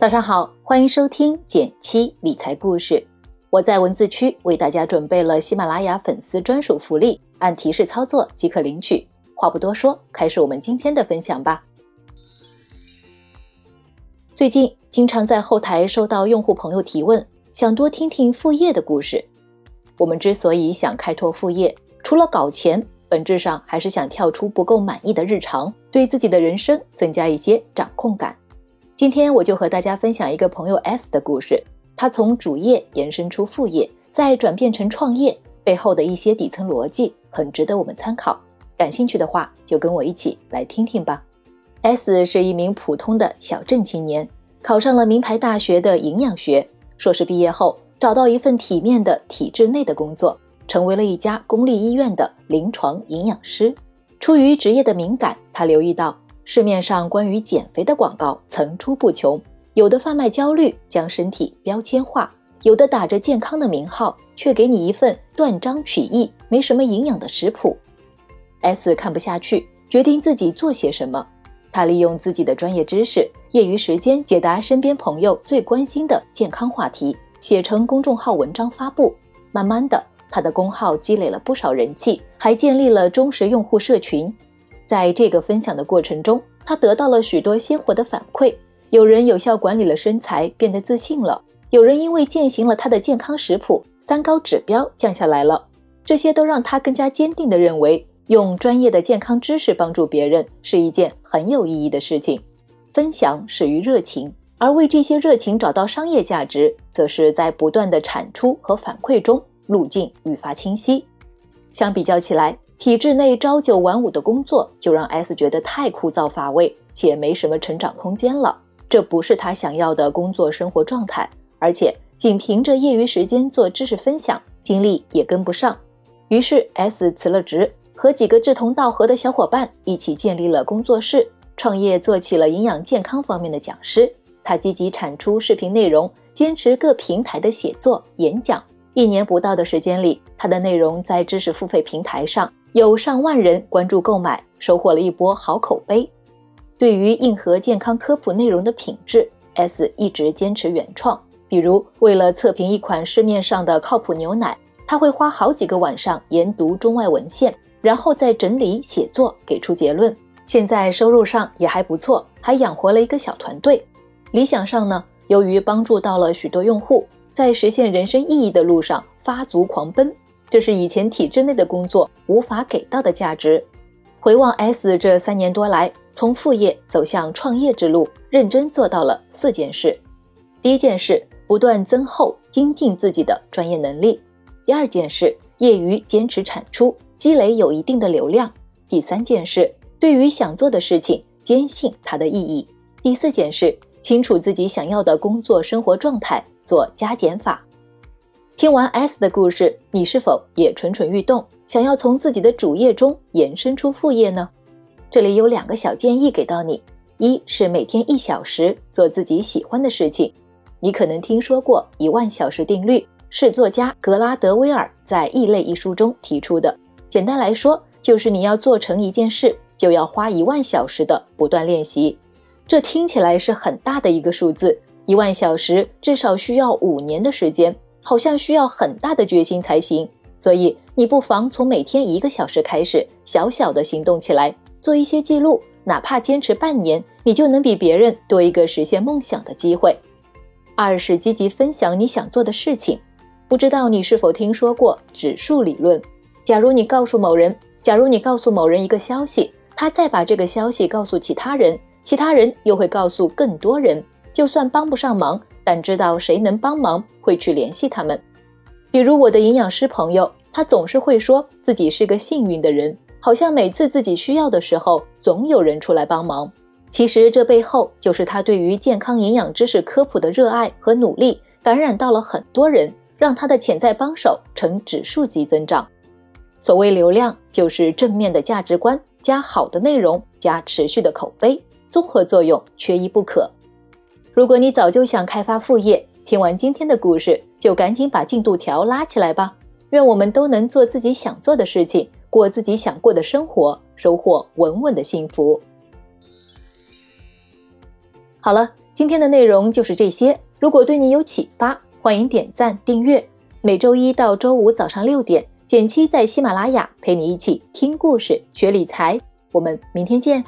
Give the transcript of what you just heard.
早上好，欢迎收听减七理财故事。我在文字区为大家准备了喜马拉雅粉丝专属福利，按提示操作即可领取。话不多说，开始我们今天的分享吧。最近经常在后台收到用户朋友提问，想多听听副业的故事。我们之所以想开拓副业，除了搞钱，本质上还是想跳出不够满意的日常，对自己的人生增加一些掌控感。今天我就和大家分享一个朋友 S 的故事，他从主业延伸出副业，再转变成创业背后的一些底层逻辑，很值得我们参考。感兴趣的话，就跟我一起来听听吧。S 是一名普通的小镇青年，考上了名牌大学的营养学，硕士毕业后找到一份体面的体制内的工作，成为了一家公立医院的临床营养师。出于职业的敏感，他留意到。市面上关于减肥的广告层出不穷，有的贩卖焦虑，将身体标签化；有的打着健康的名号，却给你一份断章取义、没什么营养的食谱。S 看不下去，决定自己做些什么。他利用自己的专业知识，业余时间解答身边朋友最关心的健康话题，写成公众号文章发布。慢慢的，他的公号积累了不少人气，还建立了忠实用户社群。在这个分享的过程中，他得到了许多鲜活的反馈。有人有效管理了身材，变得自信了；有人因为践行了他的健康食谱，三高指标降下来了。这些都让他更加坚定地认为，用专业的健康知识帮助别人是一件很有意义的事情。分享始于热情，而为这些热情找到商业价值，则是在不断的产出和反馈中，路径愈发清晰。相比较起来，体制内朝九晚五的工作就让 S 觉得太枯燥乏味，且没什么成长空间了。这不是他想要的工作生活状态，而且仅凭着业余时间做知识分享，精力也跟不上。于是 S 辞了职，和几个志同道合的小伙伴一起建立了工作室，创业做起了营养健康方面的讲师。他积极产出视频内容，坚持各平台的写作演讲。一年不到的时间里，他的内容在知识付费平台上。有上万人关注购买，收获了一波好口碑。对于硬核健康科普内容的品质，S 一直坚持原创。比如，为了测评一款市面上的靠谱牛奶，他会花好几个晚上研读中外文献，然后再整理写作，给出结论。现在收入上也还不错，还养活了一个小团队。理想上呢，由于帮助到了许多用户，在实现人生意义的路上发足狂奔。这是以前体制内的工作无法给到的价值。回望 S 这三年多来，从副业走向创业之路，认真做到了四件事：第一件事，不断增厚精进自己的专业能力；第二件事，业余坚持产出，积累有一定的流量；第三件事，对于想做的事情，坚信它的意义；第四件事，清楚自己想要的工作生活状态，做加减法。听完 S 的故事，你是否也蠢蠢欲动，想要从自己的主业中延伸出副业呢？这里有两个小建议给到你：一是每天一小时做自己喜欢的事情。你可能听说过一万小时定律，是作家格拉德威尔在《异类》一书中提出的。简单来说，就是你要做成一件事，就要花一万小时的不断练习。这听起来是很大的一个数字，一万小时至少需要五年的时间。好像需要很大的决心才行，所以你不妨从每天一个小时开始，小小的行动起来，做一些记录，哪怕坚持半年，你就能比别人多一个实现梦想的机会。二是积极分享你想做的事情。不知道你是否听说过指数理论？假如你告诉某人，假如你告诉某人一个消息，他再把这个消息告诉其他人，其他人又会告诉更多人，就算帮不上忙。但知道谁能帮忙，会去联系他们。比如我的营养师朋友，他总是会说自己是个幸运的人，好像每次自己需要的时候，总有人出来帮忙。其实这背后就是他对于健康营养知识科普的热爱和努力，感染到了很多人，让他的潜在帮手呈指数级增长。所谓流量，就是正面的价值观加好的内容加持续的口碑，综合作用缺一不可。如果你早就想开发副业，听完今天的故事就赶紧把进度条拉起来吧。愿我们都能做自己想做的事情，过自己想过的生活，收获稳稳的幸福。好了，今天的内容就是这些。如果对你有启发，欢迎点赞订阅。每周一到周五早上六点，简七在喜马拉雅陪你一起听故事、学理财。我们明天见。